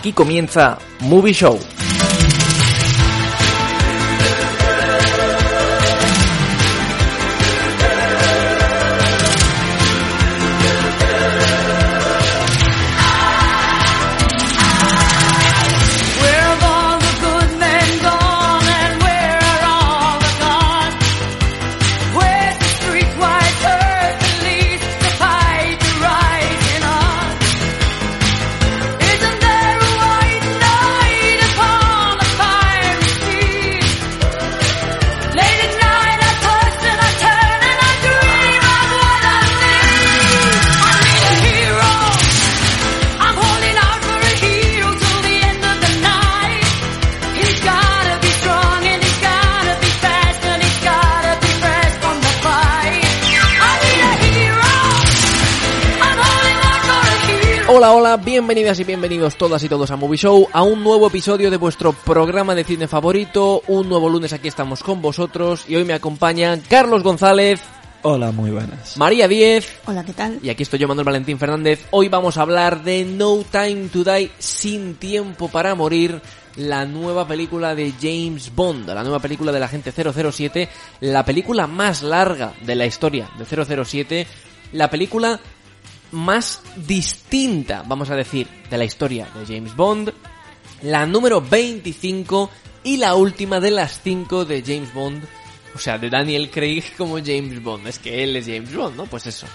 Aquí comienza Movie Show. Bienvenidas y bienvenidos todas y todos a Movie Show, a un nuevo episodio de vuestro programa de cine favorito. Un nuevo lunes aquí estamos con vosotros y hoy me acompañan Carlos González, Hola, muy buenas. María Diez Hola, ¿qué tal? y aquí estoy yo, Manuel Valentín Fernández. Hoy vamos a hablar de No Time to Die, Sin Tiempo para Morir, la nueva película de James Bond, la nueva película de la gente 007, la película más larga de la historia de 007, la película más distinta, vamos a decir, de la historia de James Bond, la número 25 y la última de las 5 de James Bond, o sea, de Daniel Craig como James Bond, es que él es James Bond, ¿no? Pues eso.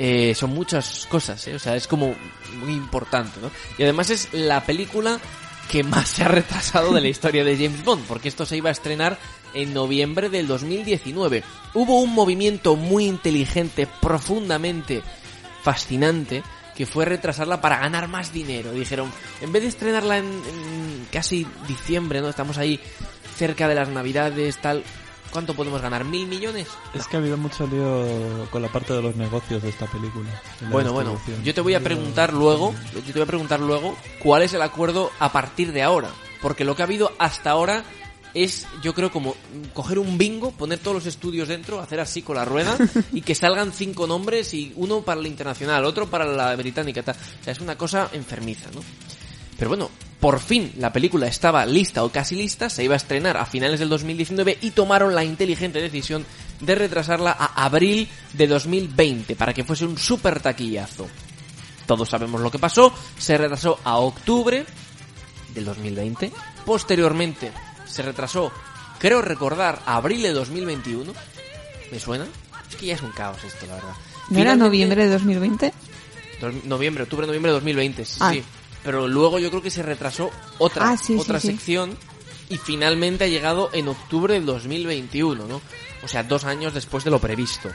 Eh, son muchas cosas, ¿eh? o sea, es como muy importante, ¿no? Y además es la película que más se ha retrasado de la historia de James Bond, porque esto se iba a estrenar en noviembre del 2019. Hubo un movimiento muy inteligente, profundamente fascinante, que fue retrasarla para ganar más dinero. Dijeron, en vez de estrenarla en, en casi diciembre, ¿no? Estamos ahí cerca de las navidades, tal. ¿Cuánto podemos ganar? ¿Mil millones? Es que ha habido mucho lío con la parte de los negocios de esta película. de Bueno, bueno, yo te voy a preguntar luego, yo te voy a preguntar luego cuál es el acuerdo a partir de ahora, porque lo que ha habido hasta ahora es, yo creo, como coger un bingo, poner todos los estudios dentro, hacer así con la rueda y que salgan cinco nombres y uno para la internacional, otro para la británica, tal. O sea, es una cosa enfermiza, ¿no? Pero bueno, por fin la película estaba lista o casi lista, se iba a estrenar a finales del 2019 y tomaron la inteligente decisión de retrasarla a abril de 2020 para que fuese un super taquillazo. Todos sabemos lo que pasó, se retrasó a octubre del 2020, posteriormente se retrasó, creo recordar, a abril de 2021. ¿Me suena? Es que ya es un caos esto, la verdad. ¿No era noviembre de 2020? Dos- Noviembre, octubre, noviembre de 2020, sí, Ah. sí. Pero luego yo creo que se retrasó otra, Ah, sí, otra sí. sección y finalmente ha llegado en octubre del 2021, ¿no? O sea, dos años después de lo previsto.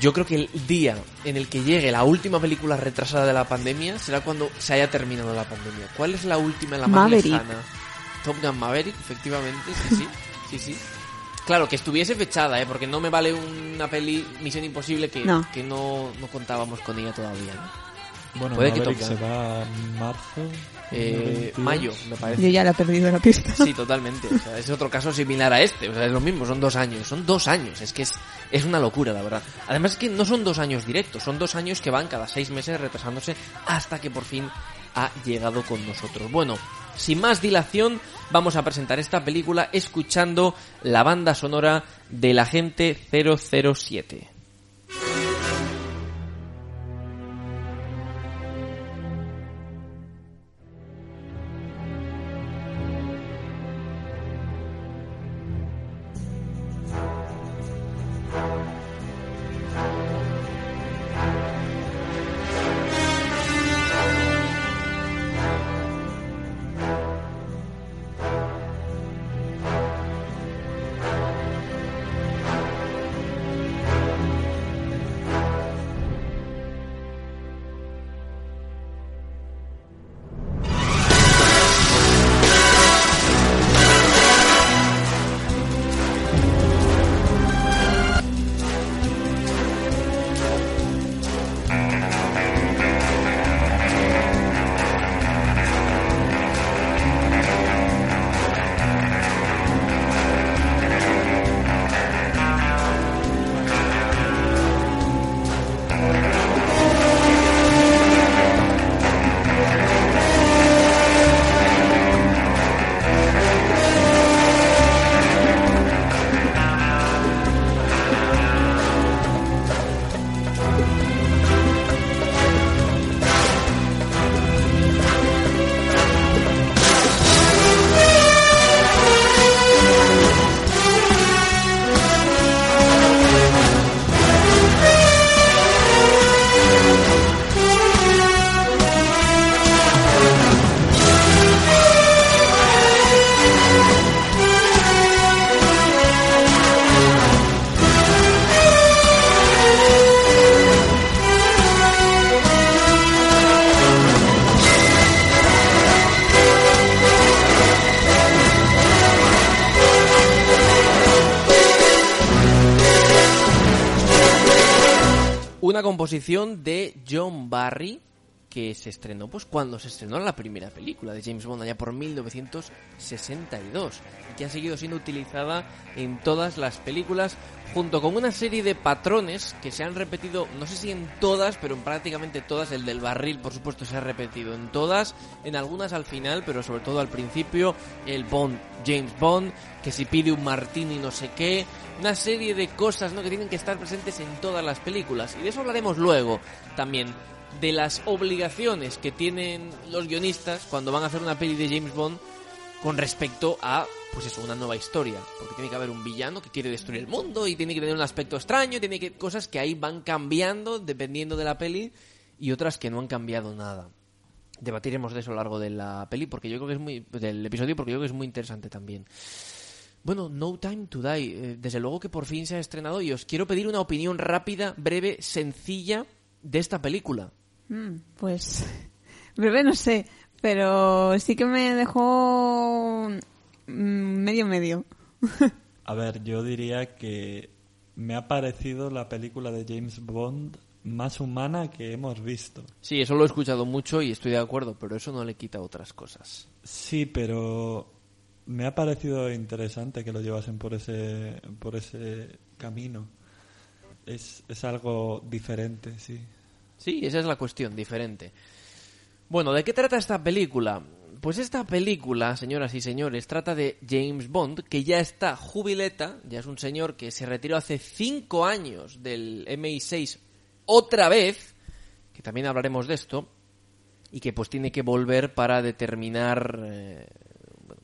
Yo creo que el día en el que llegue la última película retrasada de la pandemia será cuando se haya terminado la pandemia. ¿Cuál es la última, la más Maverick. lejana? Top Gun Maverick, efectivamente, sí, sí, sí, sí. Claro, que estuviese fechada, ¿eh? Porque no me vale una peli Misión Imposible que No. que no, no contábamos con ella todavía, ¿no? Bueno, puede que se va en marzo. Eh, 22. mayo, me parece. Yo ya la he perdido la pista. Sí, totalmente. O sea, es otro caso similar a este. O sea, es lo mismo, son dos años. Son dos años. Es que es, es una locura, la verdad. Además es que no son dos años directos. Son dos años que van cada seis meses retrasándose hasta que por fin ha llegado con nosotros. Bueno, sin más dilación, vamos a presentar esta película escuchando la banda sonora del agente 007. Composición de John Barry que se estrenó pues cuando se estrenó la primera película de James Bond allá por 1962 y que ha seguido siendo utilizada en todas las películas junto con una serie de patrones que se han repetido no sé si en todas pero en prácticamente todas el del barril por supuesto se ha repetido en todas en algunas al final pero sobre todo al principio el Bond James Bond que si pide un martini no sé qué una serie de cosas ¿no? que tienen que estar presentes en todas las películas y de eso hablaremos luego también de las obligaciones que tienen los guionistas cuando van a hacer una peli de James Bond con respecto a, pues eso, una nueva historia. Porque tiene que haber un villano que quiere destruir el mundo y tiene que tener un aspecto extraño, tiene que cosas que ahí van cambiando dependiendo de la peli y otras que no han cambiado nada. Debatiremos de eso a lo largo de la peli porque yo creo que es muy del episodio porque yo creo que es muy interesante también. Bueno, No Time to Die, eh, desde luego que por fin se ha estrenado y os quiero pedir una opinión rápida, breve, sencilla de esta película. Mm, pues, breve no sé, pero sí que me dejó mm, medio medio. A ver, yo diría que me ha parecido la película de James Bond más humana que hemos visto. Sí, eso lo he escuchado mucho y estoy de acuerdo, pero eso no le quita otras cosas. Sí, pero me ha parecido interesante que lo llevasen por ese, por ese camino. Es, es algo diferente, sí. Sí, esa es la cuestión, diferente. Bueno, ¿de qué trata esta película? Pues esta película, señoras y señores, trata de James Bond, que ya está jubileta, ya es un señor que se retiró hace cinco años del MI6 otra vez, que también hablaremos de esto, y que pues tiene que volver para determinar eh,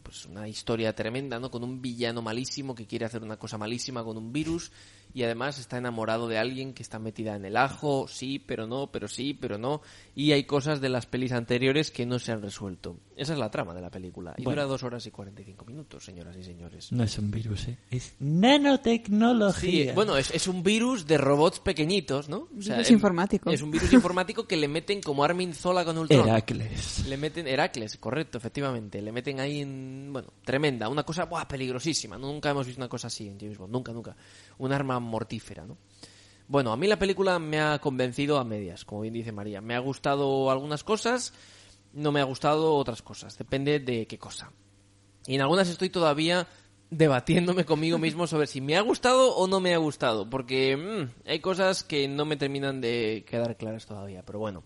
pues una historia tremenda, ¿no? Con un villano malísimo que quiere hacer una cosa malísima con un virus y además está enamorado de alguien que está metida en el ajo, sí, pero no, pero sí, pero no, y hay cosas de las pelis anteriores que no se han resuelto. Esa es la trama de la película y Bueno. dura dos horas y 45 minutos, señoras y señores. No es un virus, ¿eh? Es nanotecnología. Sí, bueno, es, es un virus de robots pequeñitos, ¿no? O Virus em, informático. Es un virus informático que le meten como Armin Zola con Ultron. Heracles. Le meten Heracles, correcto, efectivamente. Le meten ahí en. Bueno, tremenda. Una cosa buah, peligrosísima. Nunca hemos visto una cosa así en James Bond. Nunca, nunca. Un arma mortífera, ¿no? Bueno, a mí la película me ha convencido a medias, como bien dice María. Me ha gustado algunas cosas, no me ha gustado otras cosas. Depende de qué cosa. Y en algunas estoy todavía debatiéndome conmigo mismo sobre si me ha gustado o no me ha gustado. Porque mm, hay cosas que no me terminan de quedar claras todavía. Pero bueno.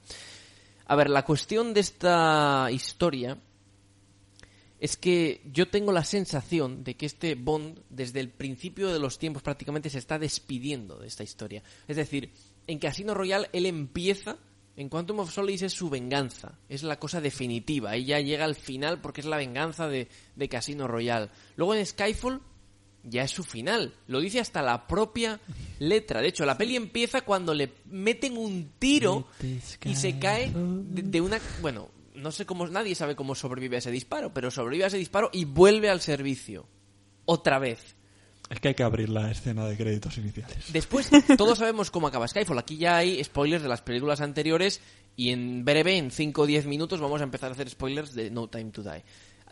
A ver, la cuestión de esta historia es que yo tengo la sensación de que este Bond, desde el principio de los tiempos prácticamente, se está despidiendo de esta historia. Es decir, en Casino Royale él empieza, en Quantum of Solace es su venganza, es la cosa definitiva, ella llega al final porque es la venganza de, de Casino Royale. Luego en Skyfall ya es su final. Lo dice hasta la propia letra. De hecho, la peli empieza cuando le meten un tiro y se cae de, de una... Bueno, no sé cómo... Nadie sabe cómo sobrevive a ese disparo, pero sobrevive a ese disparo y vuelve al servicio. Otra vez. Es que hay que abrir la escena de créditos iniciales. Después, todos sabemos cómo acaba Skyfall. Aquí ya hay spoilers de las películas anteriores y en breve, en 5 o 10 minutos, vamos a empezar a hacer spoilers de No Time to Die.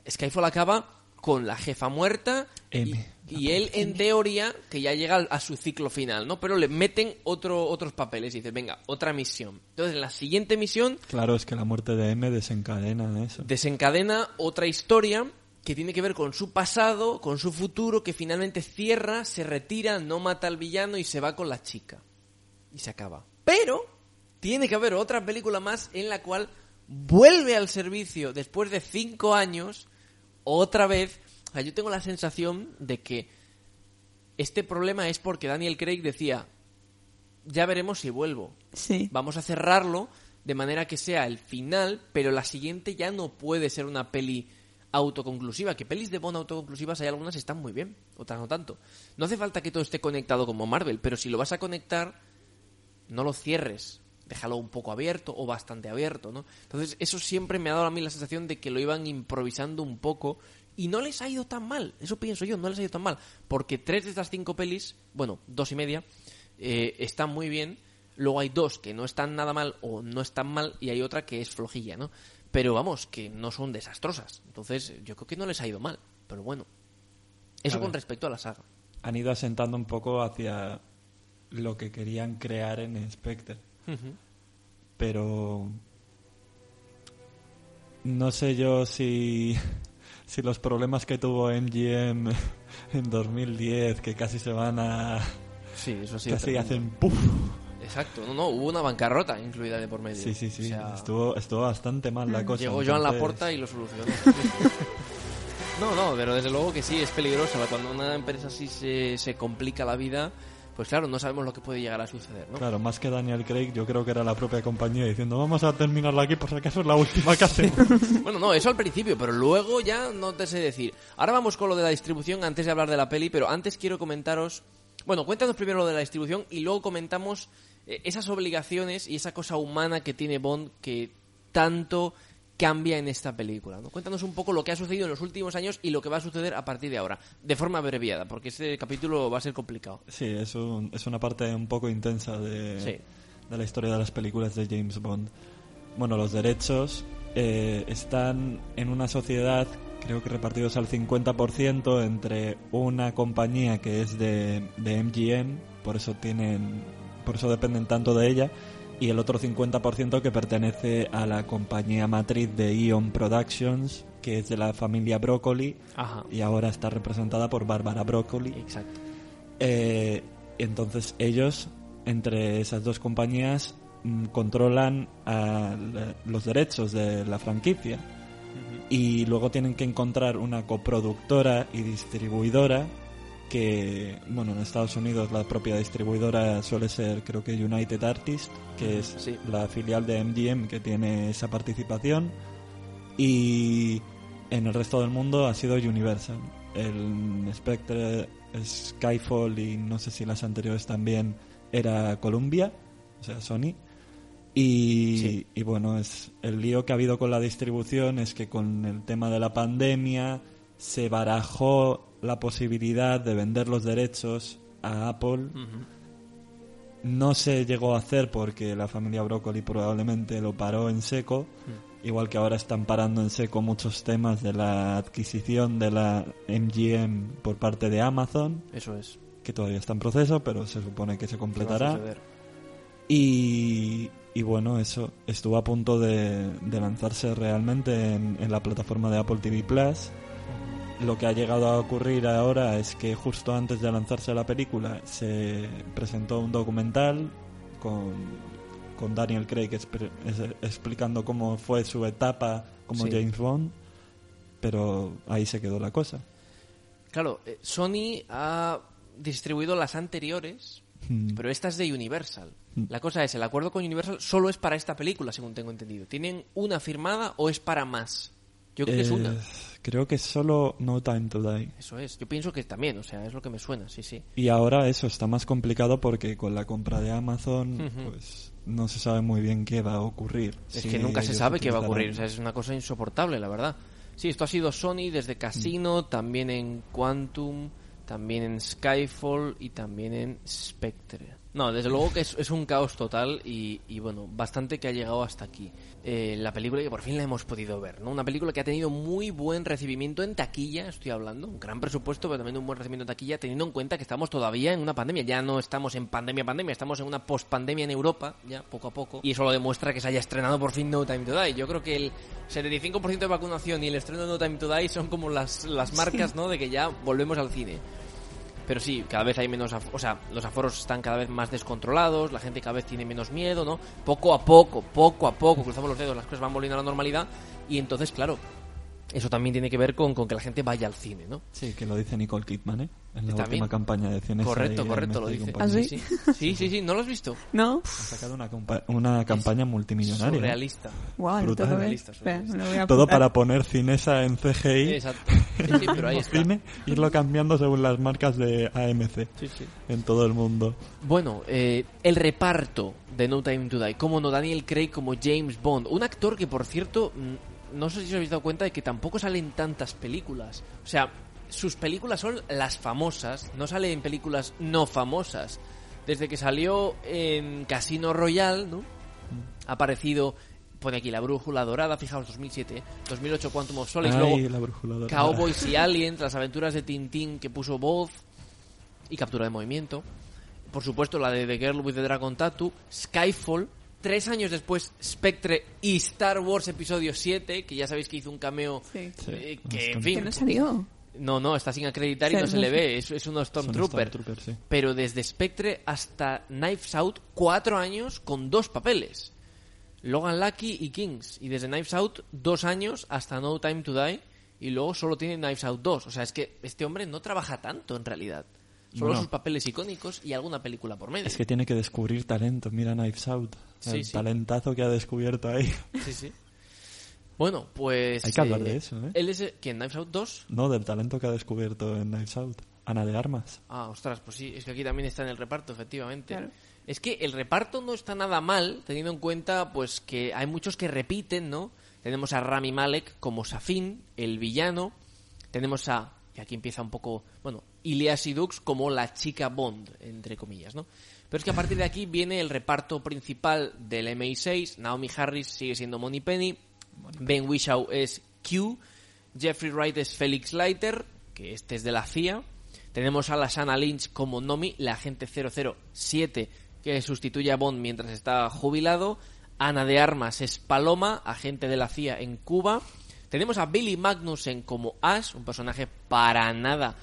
Skyfall acaba con la jefa muerta y, M. y él, en teoría, que ya llega a su ciclo final, ¿no? Pero le meten otro, otros papeles y dices, venga, otra misión. Entonces, en la siguiente misión Claro, es que la muerte de M desencadena eso. desencadena otra historia que tiene que ver con su pasado, con su futuro, que finalmente cierra, se retira, no mata al villano y se va con la chica. Y se acaba. Pero tiene que haber otra película más en la cual vuelve al servicio después de cinco años, otra vez. O sea, yo tengo la sensación de que este problema es porque Daniel Craig decía, ya veremos si vuelvo. Sí. Vamos a cerrarlo de manera que sea el final, pero la siguiente ya no puede ser una peli autoconclusiva. Que pelis de Bond autoconclusivas hay algunas que están muy bien, otras no tanto. No hace falta que todo esté conectado como Marvel, pero si lo vas a conectar, no lo cierres. Déjalo un poco abierto o bastante abierto, ¿no? Entonces, eso siempre me ha dado a mí la sensación de que lo iban improvisando un poco y no les ha ido tan mal. Eso pienso yo, no les ha ido tan mal. Porque tres de estas cinco pelis, bueno, dos y media, eh, están muy bien. Luego hay dos que no están nada mal o no están mal y hay otra que es flojilla, ¿no? Pero vamos, que no son desastrosas. Entonces, yo creo que no les ha ido mal. Pero bueno, eso con respecto a la saga. Han ido asentando un poco hacia lo que querían crear en Spectre. Pero no sé yo si, si los problemas que tuvo MGM en 2010, que casi se van a... Sí, eso sí. casi hacen puff. Exacto, no, no, hubo una bancarrota incluida de por medio. Sí, sí, sí. O sea, estuvo, estuvo bastante mal la cosa. Llegó Joan entonces- Laporta y lo solucionó. no, no, pero desde luego que sí, es peligroso. Cuando una empresa así se, se complica la vida, pues claro, no sabemos lo que puede llegar a suceder, ¿no? Claro, más que Daniel Craig, yo creo que era la propia compañía diciendo vamos a terminarla aquí por si acaso es la última que hacemos. Bueno, no, eso al principio, pero luego ya no te sé decir. Ahora vamos con lo de la distribución antes de hablar de la peli, pero antes quiero comentaros... Bueno, cuéntanos primero lo de la distribución y luego comentamos eh, esas obligaciones y esa cosa humana que tiene Bond que tanto cambia en esta película. ¿no? Cuéntanos un poco lo que ha sucedido en los últimos años y lo que va a suceder a partir de ahora, de forma abreviada, porque este capítulo va a ser complicado. Sí, es, un- es una parte un poco intensa de, Sí. de la historia de las películas de James Bond. Bueno, los derechos eh, están en una sociedad, creo que repartidos al 50% entre una compañía que es de, de MGM, por eso tienen, por eso dependen tanto de ella, y el otro 50% que pertenece a la compañía matriz de Ion Productions, que es de la familia Broccoli, Ajá. y ahora está representada por Barbara Broccoli. Exacto. Eh, entonces ellos, entre esas dos compañías, mm, controlan a los derechos de la franquicia. Y luego tienen que encontrar una coproductora y distribuidora que, bueno, en Estados Unidos la propia distribuidora suele ser, creo que United Artists, que es Sí. la filial de MGM que tiene esa participación. Y en el resto del mundo ha sido Universal. El Spectre, Skyfall y no sé si las anteriores también era Columbia, o sea, Sony. Y, Sí. y bueno, es el lío que ha habido con la distribución es que con el tema de la pandemia se barajó la posibilidad de vender los derechos a Apple. No se llegó a hacer porque la familia Broccoli probablemente lo paró en seco, igual que ahora están parando en seco muchos temas de la adquisición de la MGM por parte de Amazon, Eso es. que todavía está en proceso, pero se supone que se ¿Qué va a completará. y bueno, eso estuvo a punto de, de lanzarse realmente en, en la plataforma de Apple TV Plus. Lo que ha llegado a ocurrir ahora es que justo antes de lanzarse la película se presentó un documental con, con Daniel Craig explicando cómo fue su etapa como Sí. James Bond, pero ahí se quedó la cosa. Claro, eh, Sony ha distribuido las anteriores, Mm. pero esta es de Universal. Mm. La cosa es, el acuerdo con Universal solo es para esta película, según tengo entendido. ¿Tienen una firmada o es para más? Yo creo que es Eh, una. Creo que solo No Time to Die. Eso es. Yo pienso que también, o sea, es lo que me suena, sí, sí. Y ahora eso está más complicado porque con la compra de Amazon, pues no se sabe muy bien qué va a ocurrir. Es que nunca se sabe qué va a ocurrir, o sea, es una cosa insoportable, la verdad. Sí, esto ha sido Sony desde Casino, también en Quantum, también en Skyfall y también en Spectre. No, desde luego que es, es un caos total y, y, bueno, bastante que ha llegado hasta aquí. Eh, la película que por fin la hemos podido ver, ¿no? Una película que ha tenido muy buen recibimiento en taquilla, estoy hablando, un gran presupuesto, pero también un buen recibimiento en taquilla, teniendo en cuenta que estamos todavía en una pandemia. Ya no estamos en pandemia, pandemia, estamos en una post-pandemia en Europa, ya poco a poco. Y eso lo demuestra que se haya estrenado por fin No Time to Die. Yo creo que el 75% de vacunación y el estreno de No Time to Die son como las, las marcas, ¿no? De que ya volvemos al cine. Pero sí, cada vez hay menos, o sea, los aforos están cada vez más descontrolados, la gente cada vez tiene menos miedo, ¿no? Poco a poco, poco a poco, cruzamos los dedos, las cosas van volviendo a la normalidad y entonces, claro, eso también tiene que ver con, con que la gente vaya al cine, ¿no? Sí, que lo dice Nicole Kidman, ¿eh? En la También. última campaña de cines. correcto, correcto, lo dice. ¿Ah, sí? sí, sí, sí, sí, ¿no lo has visto? ¿No? Ha sacado una, una campaña multimillonaria. ¿eh? Surrealista. Wow, Brutal. ver. Realista, surrealista. Todo para poner cinesa en CGI. Exacto. Sí, sí, pero ahí está. Cine, irlo cambiando según las marcas de AMC Sí, sí. en todo el mundo. Bueno, eh, el reparto de No Time to Die, como no Daniel Craig como James Bond, un actor que por cierto, no sé si os habéis dado cuenta de que tampoco sale en tantas películas. O sea, sus películas son las famosas, no sale en películas no famosas. Desde que salió en Casino Royale, ¿no? Ha aparecido, pone aquí la brújula dorada, fijaos, 2007, 2008 Quantum of Solace, Ay, luego la brújula dorada. Cowboys y Aliens, las aventuras de Tintín que puso voz y captura de movimiento. por supuesto la de The Girl with the Dragon Tattoo, Skyfall, tres años después Spectre y Star Wars Episodio 7, que ya sabéis que hizo un cameo Sí. eh, Sí, que, en fin, Que no salió. No, no, está sin acreditar y Sí, no se sí, le ve, es, es un Son Stormtrooper. Stormtrooper, sí. Pero desde Spectre hasta Knives Out, cuatro años con dos papeles. Logan Lucky y Kings. Y desde Knives Out, dos años hasta No Time to Die. Y luego solo tiene Knives Out 2. O sea, es que este hombre no trabaja tanto en realidad. Solo Bueno. sus papeles icónicos y alguna película por medio. Es que tiene que descubrir talento. Mira Knives Out. Sí, el sí. talentazo que ha descubierto ahí. Sí, sí. Bueno, pues... Hay que hablar de eso, ¿eh? Él es... el- ¿Quién? ¿Knives Out 2? No, del talento que ha descubierto en Knives Out. Ana de Armas. Ah, ostras, pues sí, es que aquí también está en el reparto, efectivamente. Claro. Es que el reparto no está nada mal, teniendo en cuenta pues que hay muchos que repiten, ¿no? Tenemos a Rami Malek como Safin, el villano. Tenemos a, y aquí empieza un poco, bueno, Ilya Sidux como la chica Bond, entre comillas, ¿no? Pero es que a partir de aquí viene el reparto principal del MI6. Naomi Harris sigue siendo Money Penny. Ben Whishaw es Q. Jeffrey Wright es Felix Leiter, que este es de la CIA. Tenemos a la Shanna Lynch como Nomi, la agente 007, que sustituye a Bond mientras está jubilado. Ana de Armas es Paloma, agente de la CIA en Cuba. Tenemos a Billy Magnussen como Ash, un personaje para nada,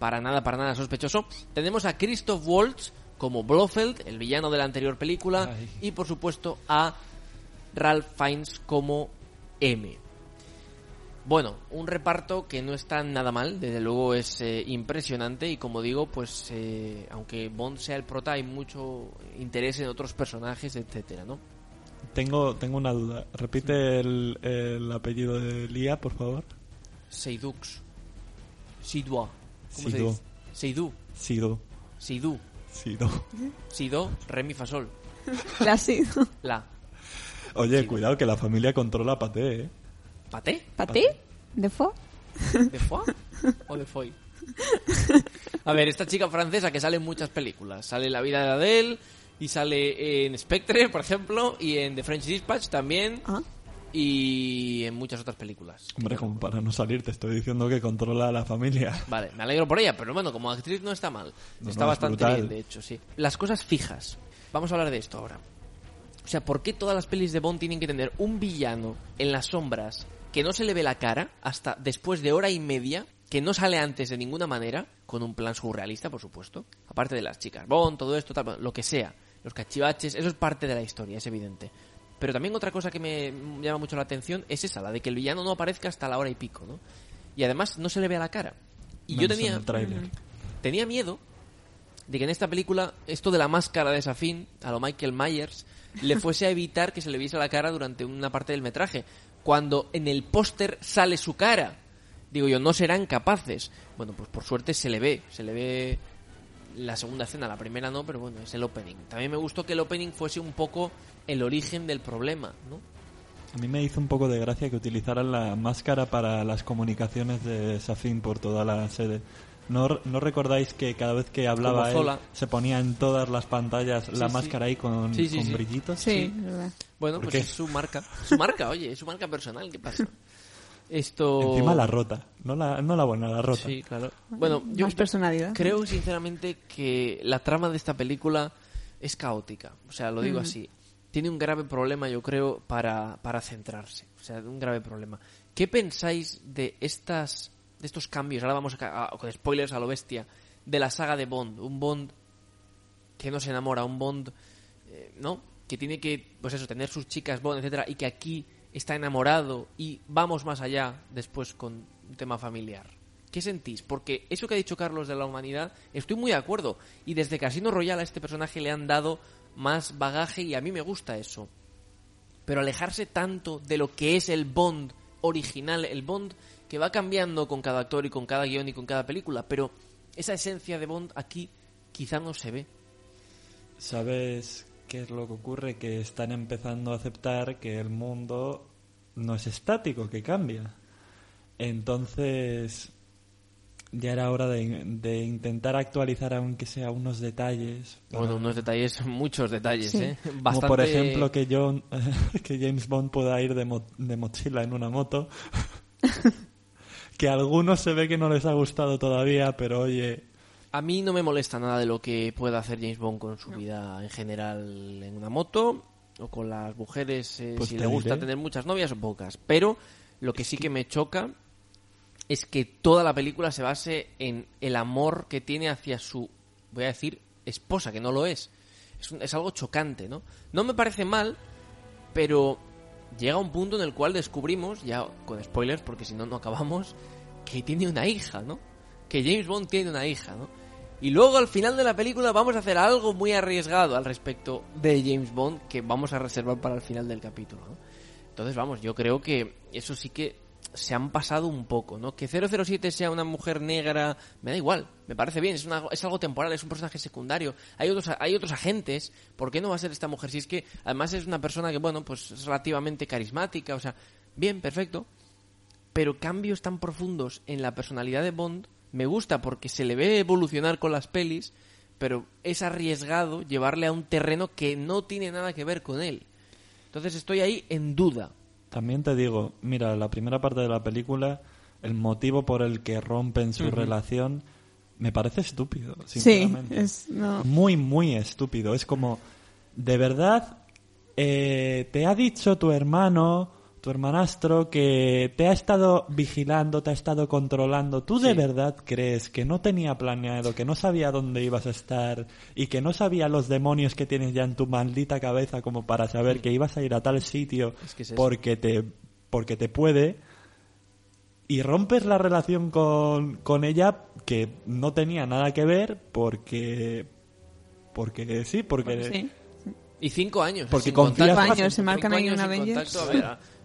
para nada, para nada sospechoso. Tenemos a Christoph Waltz como Blofeld, el villano de la anterior película. Ay. Y por supuesto a Ralph Fiennes como M. Bueno, un reparto que no está nada mal, desde luego es eh, impresionante y como digo, pues eh, aunque Bond sea el prota hay mucho interés en otros personajes, etcétera, ¿no? Tengo, tengo una duda. Repite el, el apellido de Lía, por favor. Seydux. Sidua. ¿Cómo se dice? Seydou. Sido. Sidú. Sido. Sidó, re, mi, fa, sol. La ha sido. La. Oye, Sí. cuidado que la familia controla Paté, ¿eh? ¿Paté? ¿Para ti? ¿De fo? ¿De foie o de foy? A ver, esta chica francesa que sale en muchas películas. Sale en La vida de Adele y sale en Spectre, por ejemplo, y en The French Dispatch también. Ah. Y en muchas otras películas. Hombre, como para no salir, te estoy diciendo que controla a la familia. Vale, me alegro por ella, pero bueno, como actriz no está mal. No, está no, es bastante brutal. bien, de hecho, sí. Las cosas fijas. Vamos a hablar de esto ahora. O sea, ¿por qué todas las pelis de Bond tienen que tener un villano en las sombras que no se le ve la cara hasta después de hora y media, que no sale antes de ninguna manera, con un plan surrealista, por supuesto? Aparte de las chicas Bond, todo esto, tal, lo que sea, los cachivaches, eso es parte de la historia, es evidente. Pero también otra cosa que me llama mucho la atención es esa, la de que el villano no aparezca hasta la hora y pico, ¿no? Y además no se le ve la cara. Y yo Menos tenía, tenía miedo de que en esta película esto de la máscara de Safin a lo Michael Myers le fuese a evitar que se le viese la cara durante una parte del metraje. Cuando en el póster sale su cara digo yo no serán capaces. Bueno pues por suerte se le ve se le ve la segunda escena la primera no pero bueno es el opening. También me gustó que el opening fuese un poco el origen del problema no A mí me hizo un poco de gracia que utilizaran la máscara para las comunicaciones de Safin por toda la sede. ¿No, ¿No recordáis que cada vez que hablaba él se ponía en todas las pantallas la sí. máscara ahí con, Sí, sí, con sí. brillitos? Sí, verdad. bueno ¿Por pues qué? es su marca su marca oye es su marca personal qué pasa esto Encima la rota, no la, no la buena, la rota. Sí, claro. Bueno, yo Más personalidad. creo sinceramente que la trama de esta película es caótica. O sea, lo digo así. Tiene un grave problema, yo creo, para, para centrarse. O sea, un grave problema. ¿Qué pensáis de estas de estos cambios? Ahora vamos a, a- con spoilers a lo bestia. De la saga de Bond. Un Bond que no se enamora. Un Bond, eh, ¿no? Que tiene que, pues eso, tener sus chicas Bond, etcétera, y que aquí está enamorado y vamos más allá después con un tema familiar. ¿Qué sentís? Porque eso que ha dicho Carlos de la humanidad, estoy muy de acuerdo. Y desde Casino Royale a este personaje le han dado más bagaje y a mí me gusta eso. Pero alejarse tanto de lo que es el Bond original, el Bond que va cambiando con cada actor y con cada guion y con cada película, pero esa esencia de Bond aquí quizá no se ve. ¿Sabes qué es lo que ocurre? Que están empezando a aceptar que el mundo no es estático, que cambia. Entonces, ya era hora de, de intentar actualizar, aunque sea unos detalles. para- Bueno, unos detalles, muchos detalles, Sí. ¿eh? Como Bastante... por ejemplo que, John, que James Bond pueda ir de, mo- de mochila en una moto. que a algunos se ve que no les ha gustado todavía, pero oye, A mí no me molesta nada de lo que pueda hacer James Bond con su vida en general en una moto o con las mujeres, eh, Pues si te le gusta diré. tener muchas novias o pocas. Pero lo que sí que me choca es que toda la película se base en el amor que tiene hacia su, voy a decir, esposa, que no lo es. Es, un- es algo chocante, ¿no? No me parece mal, pero llega un punto en el cual descubrimos, ya con spoilers, porque si no, no acabamos, que tiene una hija, ¿no? Que James Bond tiene una hija, ¿no? Y luego al final de la película vamos a hacer algo muy arriesgado al respecto de James Bond que vamos a reservar para el final del capítulo, ¿no? Entonces, vamos, yo creo que eso sí que se han pasado un poco, ¿no? Que 007 sea una mujer negra, me da igual, me parece bien, es, algo temporal, es un personaje secundario. Hay otros, hay otros agentes, ¿por qué no va a ser esta mujer? Si es que además es una persona que, bueno, pues es relativamente carismática, o sea, bien, perfecto. Pero cambios tan profundos en la personalidad de Bond me gusta porque se le ve evolucionar con las pelis, pero es arriesgado llevarle a un terreno que no tiene nada que ver con él. Entonces estoy ahí en duda. También te digo, mira, la primera parte de la película, el motivo por el que rompen su relación, me parece estúpido, Sí, sinceramente. es... No. Muy, muy estúpido. Es como, de verdad, eh, te ha dicho tu hermano, tu hermanastro, que te ha estado vigilando, te ha estado controlando. ¿Tú de verdad crees que no tenía planeado, que no sabía dónde ibas a estar y que no sabía los demonios que tienes ya en tu maldita cabeza como para saber que ibas a ir a tal sitio Es que es eso. porque te porque te puede? y rompes la relación con, con ella que no tenía nada que ver porque porque sí porque Sí. Y cinco años. Porque confías Años, se marcan ahí años un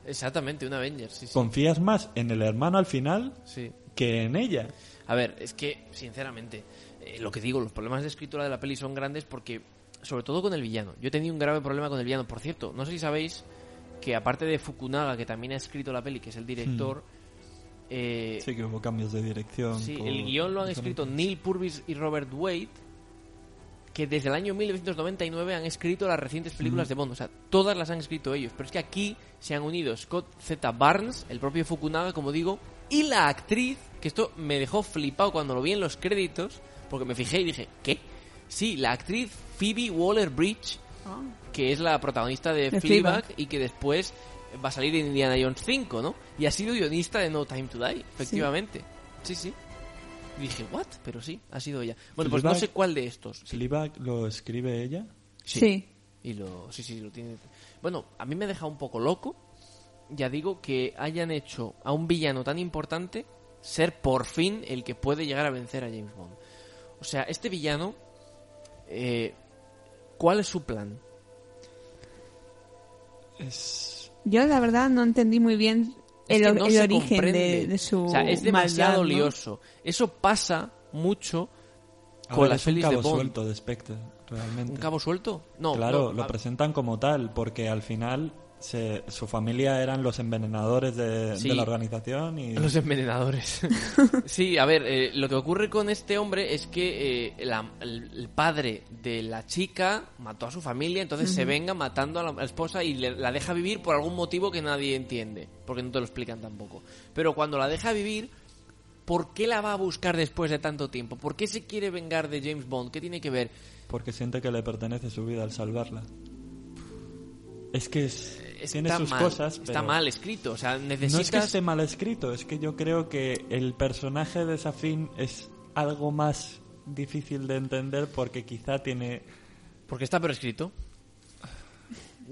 exactamente, un Avengers, sí, sí. confías más en el hermano al final Sí. que en ella A ver, es que, sinceramente, eh, lo que digo, los problemas de escritura de la peli son grandes porque, sobre todo con el villano. Yo he tenido un grave problema con el villano. Por cierto, no sé si sabéis que aparte de Fukunaga, que también ha escrito la peli, que es el director, eh, sí que hubo cambios de dirección Sí, por el guion lo han escrito Neil Purvis y Robert Wade, que desde el año 1999 han escrito las recientes películas de Bond. O sea, todas las han escrito ellos. Pero es que aquí se han unido Scott Z. Barnes, el propio Fukunaga, como digo, y la actriz, que esto me dejó flipado cuando lo vi en los créditos, porque me fijé y dije, ¿qué? Sí, la actriz Phoebe Waller-Bridge, Ah. que es la protagonista de, De Fleabag, Fleabag. y que después va a salir en Indiana Jones 5, ¿no? Y ha sido guionista de No Time to Die, efectivamente. Sí, sí. Y dije, ¿what? Pero sí, ha sido ella. Bueno, pues no sé cuál de estos. Sí. Fleabag lo escribe ella Sí. Y lo, sí, sí, lo tiene. Bueno, a mí me deja un poco loco. Ya digo que hayan hecho a un villano tan importante ser por fin el que puede llegar a vencer a James Bond. O sea, este villano, eh, ¿cuál es su plan? es Yo la verdad no entendí muy bien Es el, que no el se origen comprende. de, de su O sea, es demasiado maldad, ¿no? lioso. Eso pasa mucho a con las es un pelis de cabo Bond. suelto de Spectre realmente ¿Un cabo suelto? No, claro no, lo a- presentan como tal porque al final se- su familia eran los envenenadores de, Sí. de la organización y Los envenenadores. sí, a ver, eh, lo que ocurre con este hombre es que eh, la- el, el padre de la chica mató a su familia, entonces se venga matando a la, a la esposa y le- la deja vivir por algún motivo que nadie entiende, porque no te lo explican tampoco. Pero cuando la deja vivir, ¿por qué la va a buscar después de tanto tiempo? ¿Por qué se quiere vengar de James Bond? ¿Qué tiene que ver? porque siente que le pertenece su vida al salvarla es que es- Está tiene sus mal, cosas Está pero- mal escrito, o sea, No necesitas... es que esté mal escrito, es que yo creo que el personaje de Safin es algo más difícil de entender porque quizá tiene... Porque está peor escrito.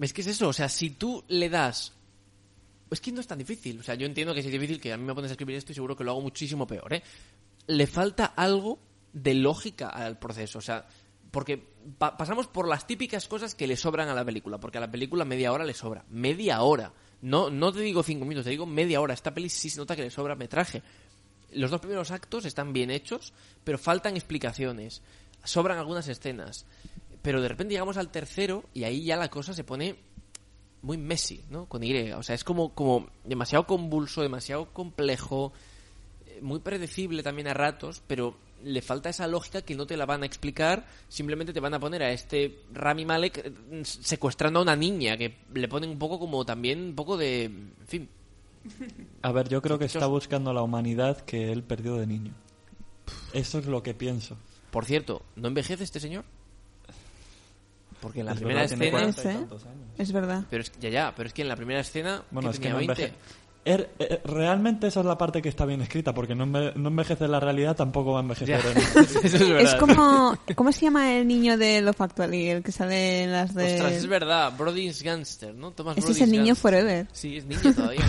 Es que es eso, o sea, si tú le das... Es que no es tan difícil, o sea, yo entiendo que es difícil, que a mí me pones a escribir esto y seguro que lo hago muchísimo peor, ¿eh? Le falta algo de lógica al proceso, o sea, porque pa- pasamos por las típicas cosas que le sobran a la película, porque a la película media hora le sobra, media hora. No, no te digo cinco minutos, te digo media hora. Esta peli sí se nota que le sobra metraje. Los dos primeros actos están bien hechos, pero faltan explicaciones. Sobran algunas escenas. Pero de repente llegamos al tercero y ahí ya la cosa se pone muy messy, ¿no? Con Y. O sea, es como, como demasiado convulso, demasiado complejo, eh, muy predecible también a ratos, pero le falta esa lógica que no te la van a explicar, simplemente te van a poner a este Rami Malek eh, secuestrando a una niña, que le ponen un poco como también un poco de... En fin, A ver, yo creo que está buscando la humanidad que él perdió de niño. Eso es lo que pienso. Por cierto, ¿no envejece este señor? Porque en la Es primera verdad, escena... Es, 40 y ¿eh? tantos años. Es verdad. Pero es, ya, ya, pero es que en la primera escena Bueno, que es que tenía no 20. envejece. Er- eh, realmente esa es la parte que está bien escrita, porque no, enve- no envejece en la realidad, tampoco va a envejecer en... Eso es verdad. Es como... ¿Cómo se llama el niño de Love Actually? El que sale en las de... Ostras, es verdad, Brody's Gangster, ¿no? Thomas Ese es Brody's el niño Gangster. Forever. Sí, es niño todavía.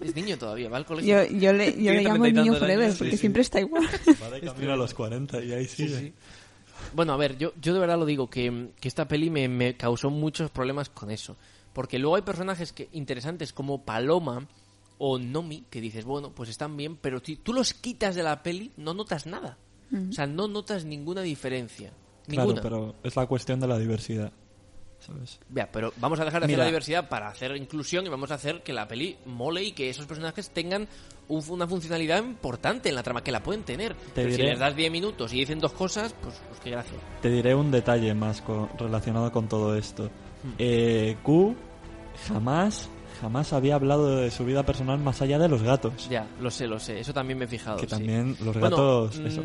es niño todavía, va al colegio. Yo, yo le, yo le llamo niño Forever años, porque sí. siempre está igual. Va de camino a los 40 y ahí sigue. sí. Bueno, a ver, yo, yo de verdad lo digo, que, que esta peli me, me causó muchos problemas con eso. Porque luego hay personajes que, interesantes como Paloma o Nomi, que dices, bueno, pues están bien, pero si tú los quitas de la peli, no notas nada. O sea, no notas ninguna diferencia. Claro, Ninguna. pero es la cuestión de la diversidad, ¿sabes? Ya, pero vamos a dejar de hacer la diversidad para hacer inclusión y vamos a hacer que la peli mole y que esos personajes tengan un- una funcionalidad importante en la trama, que la pueden tener. pero si les das 10 minutos y dicen dos cosas, pues, pues qué gracia. Te diré un detalle más co- relacionado con todo esto. Hmm. Eh, Q jamás, jamás había hablado de su vida personal más allá de los gatos. Ya, lo sé, lo sé. Eso también me he fijado. que sí. también los Bueno, gatos... mm, eso.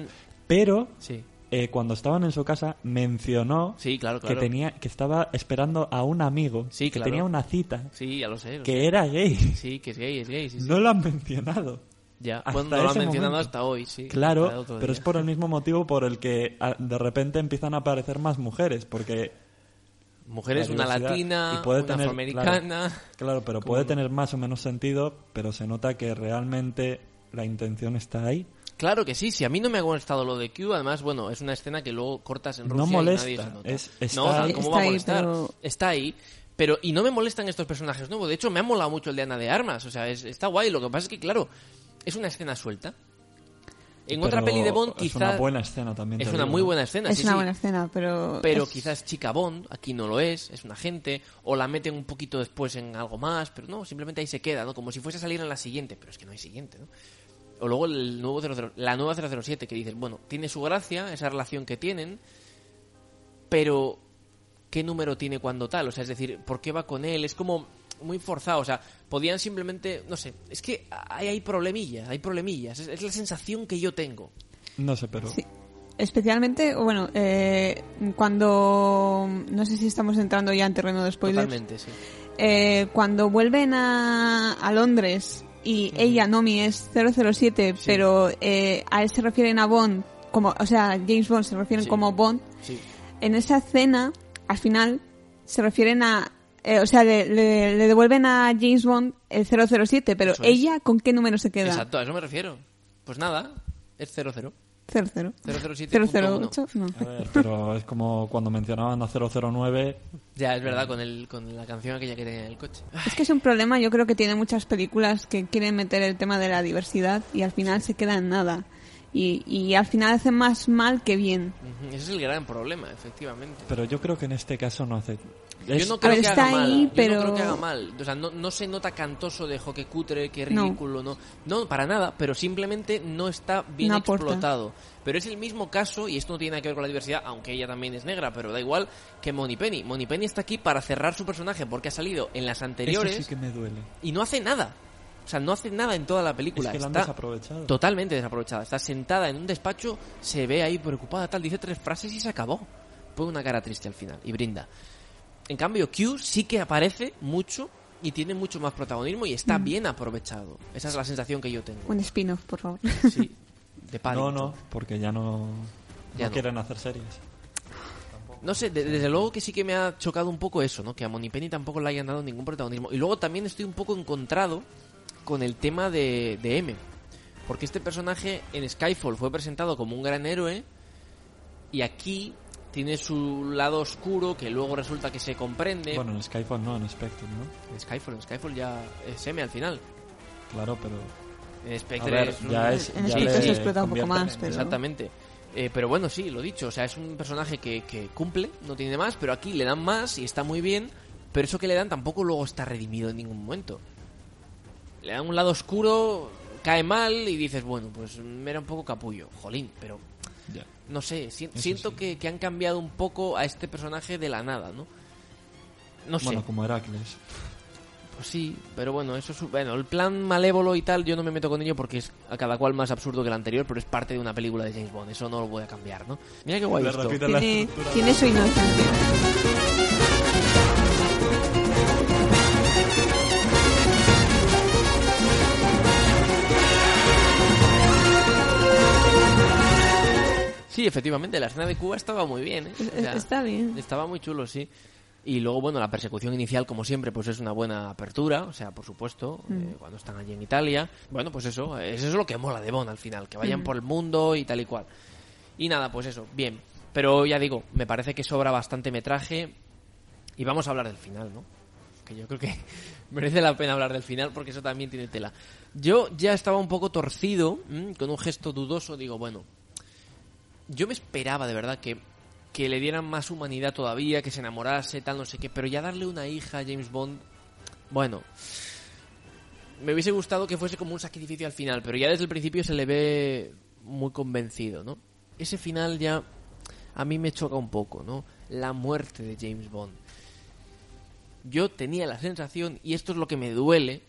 Pero Sí, eh, cuando estaban en su casa mencionó sí, claro, claro. que tenía que estaba esperando a un amigo Sí, que claro. tenía una cita Sí, ya lo sé. lo que sé. era gay. Sí, que es gay, es gay. Sí. No lo han mencionado. ya, hasta bueno, no lo han mencionado momento. hasta hoy, sí. Claro, pero es por el mismo motivo por el que de repente empiezan a aparecer más mujeres, porque Mujeres, la una latina, Y puede una tener- afroamericana. claro, pero Como puede no. tener más o menos sentido, pero se nota que realmente la intención está ahí. Claro que sí, si a mí no me ha gustado lo de Q, además, bueno, es una escena que luego cortas en No Rusia molesta, y nadie se nota. es- está no, o sea, ahí. ¿cómo Está va a ahí, molestar? pero- Está ahí, pero y no me molestan estos personajes nuevos. De hecho, me ha molado mucho el de Ana de Armas, o sea, es- está guay. Lo que pasa es que, claro, es una escena suelta. En otra peli de Bond, Es quizás una buena escena también. es una digo, muy ¿eh? buena escena. es sí, una sí. buena escena, pero... Pero es- quizás chica Bond, aquí no lo es, es un agente, o la meten un poquito después en algo más, pero no, simplemente ahí se queda, ¿no? Como si fuese a salir en la siguiente, pero es que no hay siguiente, ¿no? O luego el nuevo 00, la nueva 007 que dices, bueno, tiene su gracia, esa relación que tienen, pero ¿qué número tiene cuando tal? O sea, es decir, ¿por qué va con él? Es como muy forzado, o sea, podían simplemente, no sé, es que hay, hay problemillas, hay problemillas, es, es la sensación que yo tengo. No sé, pero Sí. Especialmente, bueno, eh, cuando... No sé si estamos entrando ya en terreno de spoilers. Totalmente, sí. Eh, cuando vuelven a, a Londres y ella, Nomi, es 007, pero eh, a él se refieren a Bond, como, o sea, James Bond se refieren Sí. como Bond, Sí. en esa escena, al final, se refieren a... eh, o sea, le, le- le devuelven a James Bond el 007, pero Eso es. ella, ¿con qué número se queda? Exacto, a eso me refiero. Pues nada, es 00. 00. 007.1. 008, no. a ver, pero es como cuando mencionaban a 009, Ya, es verdad, con, el, con la canción aquella que tenía en el coche. Es que es un problema, yo creo que tiene muchas películas que quieren meter el tema de la diversidad y al final se queda en nada. Y, y al final hacen más mal que bien. Ese es el gran problema, efectivamente. pero yo creo que en este caso no hace. Yo es- no creo ver, que está haga mal. ahí, Yo pero- no creo que haga mal. O sea, no, no se nota cantoso de jo, que cutre, que ridículo, no. no. para nada, pero simplemente no está bien No aporta. explotado. Pero es el mismo caso, y esto no tiene nada que ver con la diversidad, aunque ella también es negra, pero da igual, que Moni Penny. Moni Penny está aquí para cerrar su personaje porque ha salido en las Eso anteriores sí que me duele. y no hace nada. O sea, no hace nada en toda la película. Es que la han Está desaprovechado. Totalmente desaprovechada. Está sentada en un despacho, se ve ahí preocupada, tal, dice tres frases y se acabó. Pone una cara triste al final y brinda. En cambio, Q sí que aparece mucho y tiene mucho más protagonismo y está bien aprovechado. Esa es la sensación que yo tengo. Un spin-off, por favor. Sí. De No, Paddington. no, porque ya no, Ya no no. quieren hacer series. No sé, de- desde luego que sí que me ha chocado un poco eso, ¿no? Que a Monipenny tampoco le hayan dado ningún protagonismo. Y luego también estoy un poco encontrado con el tema de, de M. Porque este personaje en Skyfall fue presentado como un gran héroe y aquí tiene su lado oscuro que luego resulta que se comprende. Bueno, en Skyfall no, en Spectre, ¿no? En Skyfall, en Skyfall ya es M al final. Claro, pero... En Spectre ver, es un- ya es... En ya Spectre le se explota un poco más, pero- Exactamente. Eh, pero bueno, sí, lo dicho. O sea, es un personaje que, que cumple, no tiene más, pero aquí le dan más y está muy bien. Pero eso que le dan tampoco luego está redimido en ningún momento. Le dan un lado oscuro, cae mal y dices, bueno, pues era un poco capullo. Jolín, pero Ya. no sé, si- siento sí. que, que han cambiado un poco a este personaje de la nada, ¿no? No sé. Bueno, como Heracles. Pues sí, pero bueno, eso es... Bueno, el plan malévolo y tal, yo no me meto con ello porque es a cada cual más absurdo que el anterior, pero es parte de una película de James Bond, eso no lo voy a cambiar, ¿no? Mira qué guay esto. Tiene, tiene su inocencia. Sí, efectivamente, la escena de Cuba estaba muy bien, ¿eh? O sea, Está bien. Estaba muy chulo, sí. Y luego, bueno, la persecución inicial, como siempre, pues es una buena apertura, o sea, por supuesto, eh, cuando están allí en Italia. Bueno, pues eso, eh, eso es lo que mola de Bond al final, que vayan por el mundo y tal y cual. Y nada, pues eso, bien. Pero ya digo, me parece que sobra bastante metraje y vamos a hablar del final, ¿no? Que yo creo que merece la pena hablar del final porque eso también tiene tela. Yo ya estaba un poco torcido, ¿m? con un gesto dudoso, digo, bueno, yo me esperaba de verdad que, que le dieran más humanidad todavía, que se enamorase, tal, no sé qué, pero ya darle una hija a James Bond, bueno, me hubiese gustado que fuese como un sacrificio al final, pero ya desde el principio se le ve muy convencido, ¿no? Ese final ya a mí me choca un poco, ¿no? La muerte de James Bond. Yo tenía la sensación, y esto es lo que me duele,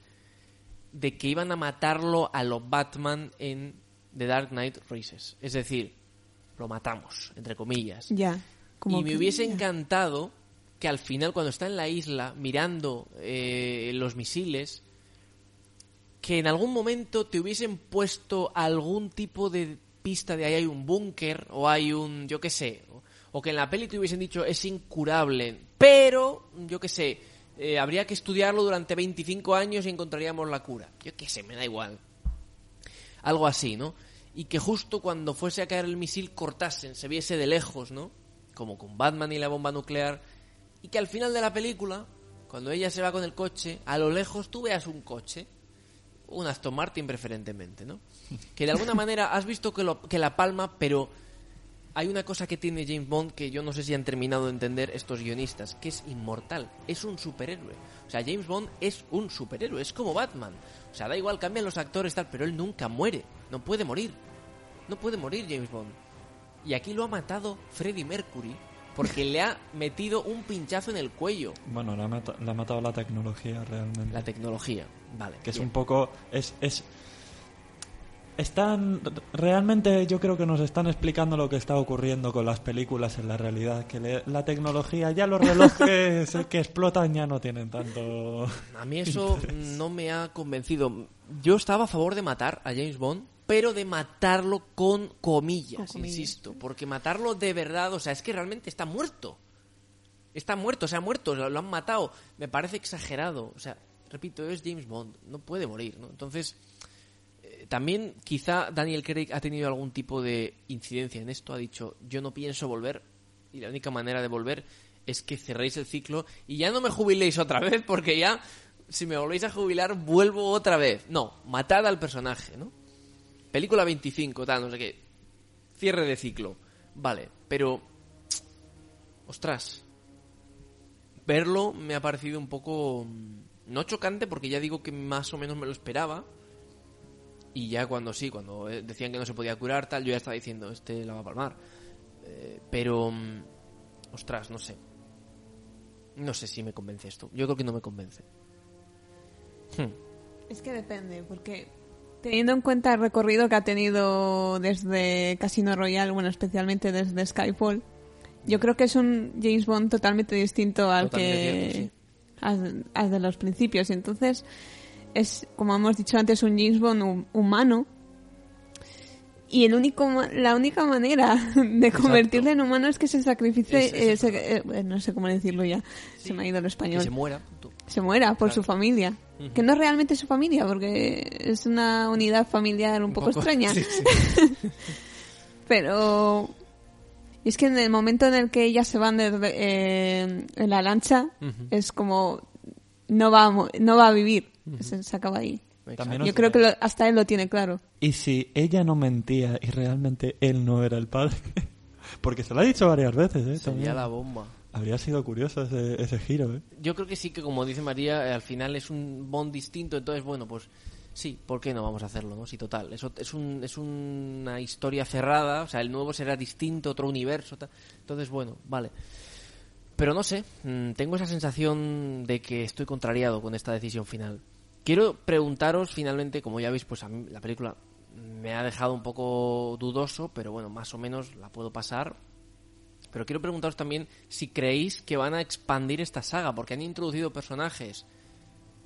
de que iban a matarlo a los Batman en The Dark Knight Rises. Es decir, lo matamos, entre comillas. Ya. Como y me que- hubiese ya. encantado que al final, cuando está en la isla mirando eh, los misiles, que en algún momento te hubiesen puesto algún tipo de pista de ahí hay un búnker o hay un, yo qué sé, o, o que en la peli te hubiesen dicho es incurable, pero, yo qué sé, eh, habría que estudiarlo durante 25 años y encontraríamos la cura. Yo qué sé, me da igual. Algo así, ¿no? Y que justo cuando fuese a caer el misil cortasen, se viese de lejos, ¿no? Como con Batman y la bomba nuclear. Y que al final de la película, cuando ella se va con el coche, a lo lejos tú veas un coche. Un Aston Martin preferentemente, ¿no? Que de alguna manera has visto que, lo, que la palma, pero hay una cosa que tiene James Bond que yo no sé si han terminado de entender estos guionistas, que es inmortal, es un superhéroe. O sea, James Bond es un superhéroe, es como Batman. O sea, da igual, cambian los actores tal, pero él nunca muere, no puede morir. No puede morir James Bond. Y aquí lo ha matado Freddie Mercury porque le ha metido un pinchazo en el cuello. Bueno, le ha, mata- le ha matado la tecnología realmente. La tecnología, vale. que es un poco es es están realmente yo creo que nos están explicando lo que está ocurriendo con las películas en la realidad que le- la tecnología ya los relojes que explotan ya no tienen tanto A mí eso no me ha convencido. Yo estaba a favor de matar a James Bond, pero de matarlo con comillas, Con comillas. insisto. Porque matarlo de verdad, o sea, es que realmente está muerto. Está muerto, se ha muerto, lo, lo han matado. Me parece exagerado. O sea, repito, es James Bond, no puede morir, ¿no? Entonces, también quizá Daniel Craig ha tenido algún tipo de incidencia en esto. Ha dicho, yo no pienso volver y la única manera de volver es que cerréis el ciclo y ya no me jubiléis otra vez porque ya, si me volvéis a jubilar, vuelvo otra vez. No, matad al personaje, ¿no? Película 25, tal, no sé qué. Cierre de ciclo. Vale, pero... Ostras. Verlo me ha parecido un poco... mm, No chocante porque ya digo que más o menos me lo esperaba. Y ya cuando sí, cuando eh, decían que no se podía curar, tal, yo ya estaba diciendo, este la va a palmar. Eh, pero... mm, Ostras, no sé. No sé si me convence esto. Yo creo que no me convence. Hmm. Es que depende, porque teniendo en cuenta el recorrido que ha tenido desde Casino Royale, bueno, especialmente desde Skyfall, yo creo que es un James Bond totalmente distinto al Totalmente que cierto, al, al de los principios. Entonces es, como hemos dicho antes, un James Bond hu- humano. Y el único, la única manera de convertirle en humano es que se sacrifice, Es- es eh, se- eh, no sé cómo decirlo ya, se me ha ido el Que español se muera. se muera por Claro. su familia. Que no es realmente su familia, porque es una unidad familiar un, poco, extraña. Sí, sí. Pero es que en el momento en el que ellas se van de- de- eh, en la lancha, es como no va a, no va a vivir. Se, se acaba ahí. También Yo creo que lo- hasta él lo tiene claro. y si ella no mentía y realmente él no era el padre porque se lo ha dicho varias veces ¿eh? Sería También. la bomba. habría sido curioso ese, ese giro ¿eh? Yo creo que sí que, como dice María, eh, al final es un Bond distinto, entonces, bueno, pues sí, ¿por qué no vamos a hacerlo, no? Sí, total. Eso es, un, es una historia cerrada, o sea, el nuevo será distinto, otro universo, tal. Entonces, bueno, vale. Pero no sé, mm, tengo esa sensación de que estoy contrariado con esta decisión final. Quiero preguntaros finalmente, como ya veis, pues a mí la película me ha dejado un poco dudoso, pero bueno, más o menos la puedo pasar. Pero quiero preguntaros también si creéis que van a expandir esta saga, porque han introducido personajes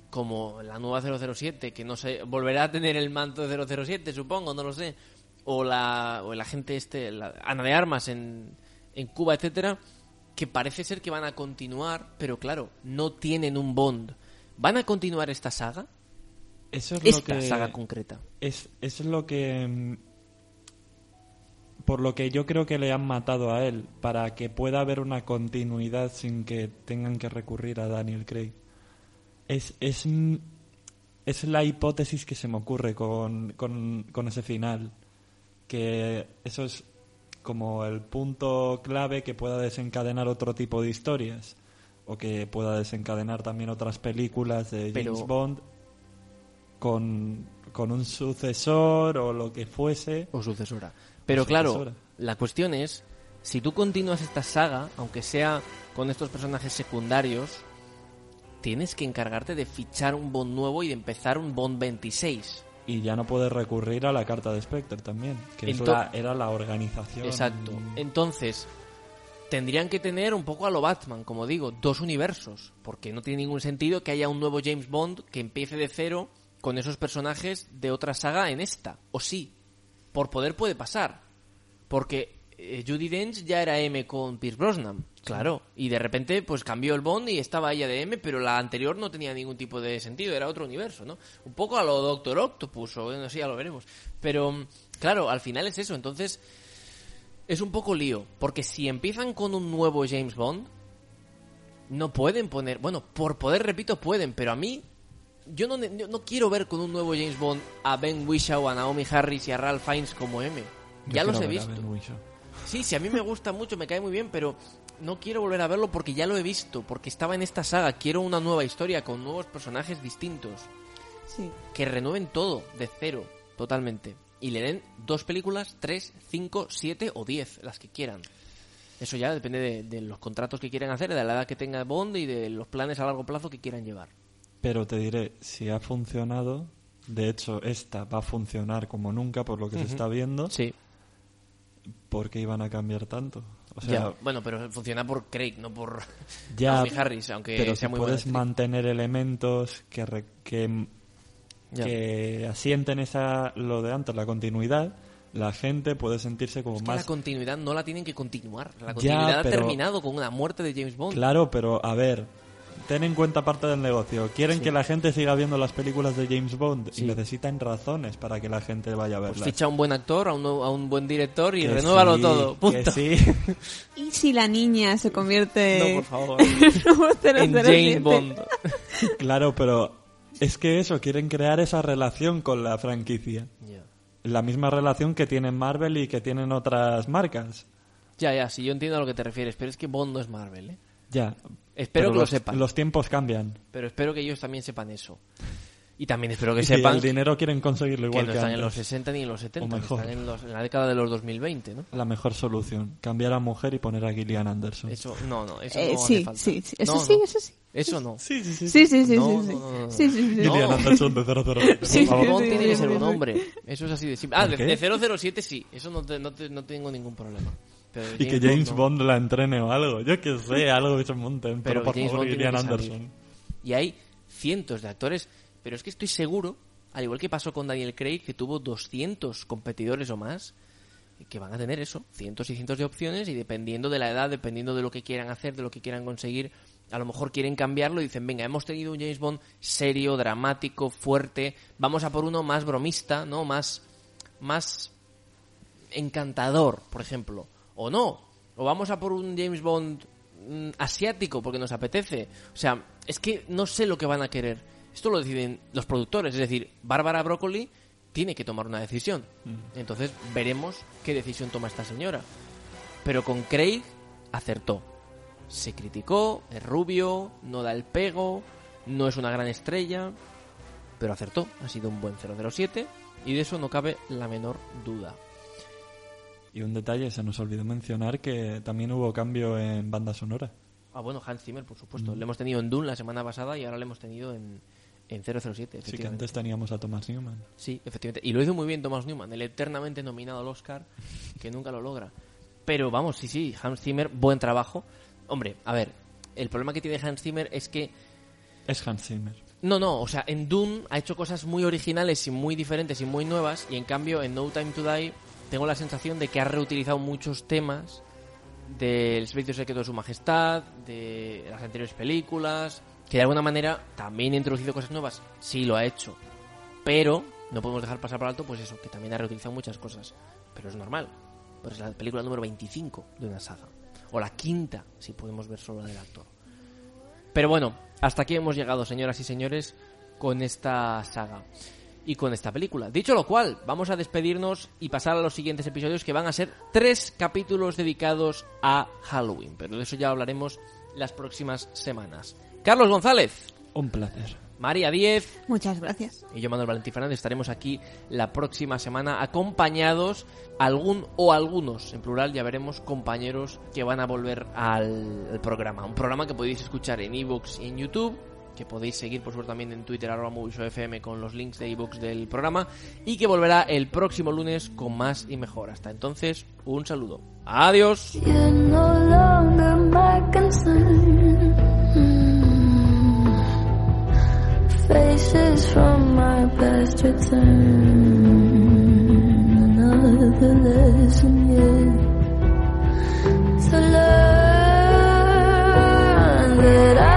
como la nueva 007, que no sé, volverá a tener el manto de 007, supongo, no lo sé, o la, o el agente este, la Ana de Armas en, en Cuba, etcétera, que parece ser que van a continuar, pero claro, no tienen un Bond. ¿Van a continuar esta saga? Eso es Esta lo que... saga concreta. Es, es lo que... mm, Por lo que yo creo que le han matado a él, para que pueda haber una continuidad sin que tengan que recurrir a Daniel Craig. Es, es, mm, es la hipótesis que se me ocurre con, con, con ese final. Que eso es como el punto clave que pueda desencadenar otro tipo de historias. O que pueda desencadenar también otras películas de Pero- James Bond con, con un sucesor o lo que fuese. o sucesora. Pero O claro, sucesora. la cuestión es, si tú continúas esta saga, aunque sea con estos personajes secundarios, tienes que encargarte de fichar un Bond nuevo y de empezar un Bond 26. Y ya no puedes recurrir a la carta de Spectre también, que Ento- la- era la organización. Exacto. Entonces, tendrían que tener un poco a lo Batman, como digo, dos universos, porque no tiene ningún sentido que haya un nuevo James Bond que empiece de cero con esos personajes de otra saga en esta, o sí, por poder puede pasar, porque eh, Judy Dench ya era M con Pierce Brosnan, claro, y de repente pues cambió el Bond y estaba ella de M, pero la anterior no tenía ningún tipo de sentido, era otro universo, ¿no? Un poco a lo Doctor Octopus, o bueno, sí, ya lo veremos, pero claro, al final es eso, entonces es un poco lío, porque si empiezan con un nuevo James Bond, no pueden poner, bueno, por poder, repito, pueden, pero a mí, yo no, yo no quiero ver con un nuevo James Bond a Ben Whishaw, a Naomi Harris y a Ralph Fiennes como M. Yo Ya los he visto. Sí, sí, a mí me gusta mucho, me cae muy bien, pero no quiero volver a verlo porque ya lo he visto, porque estaba en esta saga. Quiero una nueva historia con nuevos personajes distintos, Sí. que renueven todo de cero, totalmente. Y le den dos películas, tres, cinco, siete o diez, las que quieran. Eso ya depende de, de los contratos que quieran hacer, de la edad que tenga Bond y de los planes a largo plazo que quieran llevar. Pero te diré, si ha funcionado, de hecho esta va a funcionar como nunca por lo que se está viendo, Sí, ¿por qué iban a cambiar tanto? O sea, ya. Bueno, pero funciona por Craig, no por ya, Harris, aunque pero sea si muy puedes mantener elementos que, re- que, Ya. que asienten esa lo de antes, la continuidad, la gente puede sentirse como Es que más... la continuidad no la tienen que continuar. La Ya, continuidad ha pero- terminado con una muerte de James Bond. Claro, pero a ver, ten en cuenta parte del negocio. Quieren Sí. que la gente siga viendo las películas de James Bond Sí. y necesitan razones para que la gente vaya a Pues verlas. ficha a un buen actor, a un, a un buen director y Que renuévalo sí, todo. que Punto. sí. ¿Y si la niña se convierte No, por favor. en James Bond. claro, pero es que eso, quieren crear esa relación con la franquicia. La misma relación que tienen Marvel y que tienen otras marcas. ya, ya, sí, yo entiendo a lo que te refieres, pero es que Bond no es Marvel, ¿eh? Ya. Espero Pero que lo sepan. Los tiempos cambian. Pero espero que ellos también sepan eso. Y también espero que y sepan el dinero quieren conseguirlo que igual no que, están en los 60 ni en los 70, O que mejor. están en, los- en la década de los 2020, ¿no? La mejor solución. Cambiar a mujer y poner a Gillian Anderson. Eso, no, no, eso Eh, no hace sí, falta. sí, sí. Eso No, sí, eso sí. Eso no. Sí, sí, sí. Sí, sí, sí, No, no. Gillian Anderson de 007. Sí, tiene sí, que ser sí, un sí. hombre. Eso es así de simple. Ah, ¿Por de, de 007 sí. Eso no, te- no, te- no tengo ningún problema. Pero Y que James no. Bond la entrene o algo. Yo que sé, algo que se monten. Pero, Pero por favor, Gillian que. Anderson. Y hay cientos de actores. Pero es que estoy seguro, al igual que pasó con Daniel Craig, que tuvo 200 competidores o más, que van a tener eso, cientos y cientos de opciones y dependiendo de la edad, dependiendo de lo que quieran hacer, de lo que quieran conseguir, a lo mejor quieren cambiarlo y dicen, venga, hemos tenido un James Bond serio, dramático, fuerte, vamos a por uno más bromista, ¿no? Más, más encantador, por ejemplo. O no. O vamos a por un James Bond mm, asiático porque nos apetece. O sea, es que no sé lo que van a querer. Esto lo deciden los productores. Es decir, Bárbara Broccoli tiene que tomar una decisión. Entonces veremos qué decisión toma esta señora. Pero con Craig acertó. Se criticó, es rubio, no da el pego, no es una gran estrella, pero acertó. Ha sido un buen 007 y de eso no cabe la menor duda. Y un detalle, se nos olvidó mencionar que también hubo cambio en banda sonora. Ah, bueno, Hans Zimmer, por supuesto. Le hemos tenido en Dune la semana pasada y ahora le hemos tenido en, en 007. Sí, que antes teníamos a Thomas Newman. Sí, efectivamente. Y lo hizo muy bien Thomas Newman, el eternamente nominado al Oscar, que nunca lo logra. Pero vamos, sí, sí, Hans Zimmer, buen trabajo. Hombre, a ver, el problema que tiene Hans Zimmer es que Es Hans Zimmer. no, no, o sea, en Dune ha hecho cosas muy originales y muy diferentes y muy nuevas, y en cambio en No Time to Die tengo la sensación de que ha reutilizado muchos temas del Servicio Secreto de Su Majestad, de las anteriores películas, que de alguna manera también ha introducido cosas nuevas, sí lo ha hecho, pero no podemos dejar pasar por alto, pues eso, que también ha reutilizado muchas cosas, pero es normal, pues es la película número 25 de una saga, o la quinta, si podemos ver solo la del actor. Pero bueno, hasta aquí hemos llegado, señoras y señores, con esta saga y con esta película. Dicho lo cual, vamos a despedirnos y pasar a los siguientes episodios que van a ser tres capítulos dedicados a Halloween. Pero de eso ya hablaremos las próximas semanas. Carlos González, Un placer. María Diez Muchas gracias. y yo, Manuel Valentín Fernández, estaremos aquí la próxima semana acompañados algún o algunos, en plural, ya veremos, compañeros que van a volver al, al programa. Un programa que podéis escuchar en iVoox y en YouTube, que podéis seguir, por supuesto, también en Twitter, arroba FM con los links de iVoox del programa, y que volverá el próximo lunes con más y mejor. Hasta entonces, un saludo. Adiós. Faces from my past return. Another lesson yet to learn that I